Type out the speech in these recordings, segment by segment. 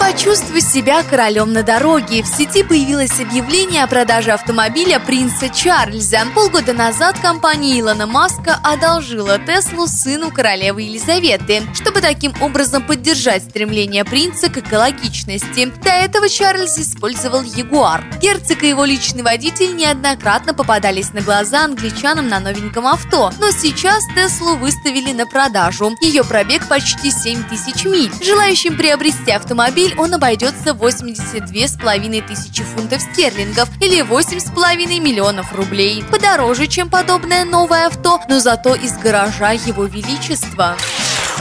Почувствуй себя королем на дороге. В сети появилось объявление о продаже автомобиля принца Чарльза. Полгода назад компания Илона Маска одолжила Теслу сыну королевы Елизаветы, чтобы таким образом поддержать стремление принца к экологичности. До этого Чарльз использовал Ягуар. Герцог и его личный водитель неоднократно попадались на глаза англичанам на новеньком авто, но сейчас Теслу выставили на продажу. Ее пробег почти 7 тысяч миль. Желающим приобрести автомобиль автомобиль он обойдется 82,5 тысячи фунтов стерлингов или 8,5 миллионов рублей. Подороже, чем подобное новое авто, но зато из гаража его величества.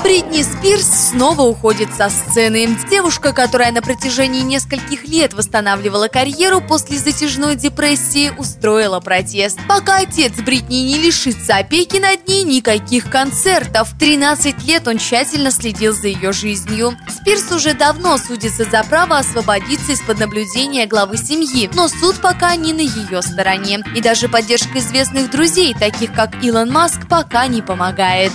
Бритни Спирс снова уходит со сцены. Девушка, которая на протяжении нескольких лет восстанавливала карьеру после затяжной депрессии, устроила протест. Пока отец Бритни не лишится опеки над ней, никаких концертов. 13 лет он тщательно следил за ее жизнью. Спирс уже давно судится за право освободиться из-под наблюдения главы семьи, но суд пока не на ее стороне. И даже поддержка известных друзей, таких как Илон Маск, пока не помогает.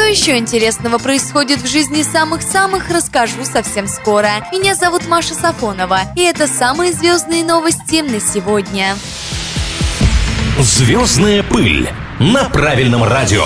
Что еще интересного происходит в жизни самых-самых, расскажу совсем скоро. Меня зовут Маша Сафонова, и это самые звездные новости на сегодня. Звездная пыль на правильном радио.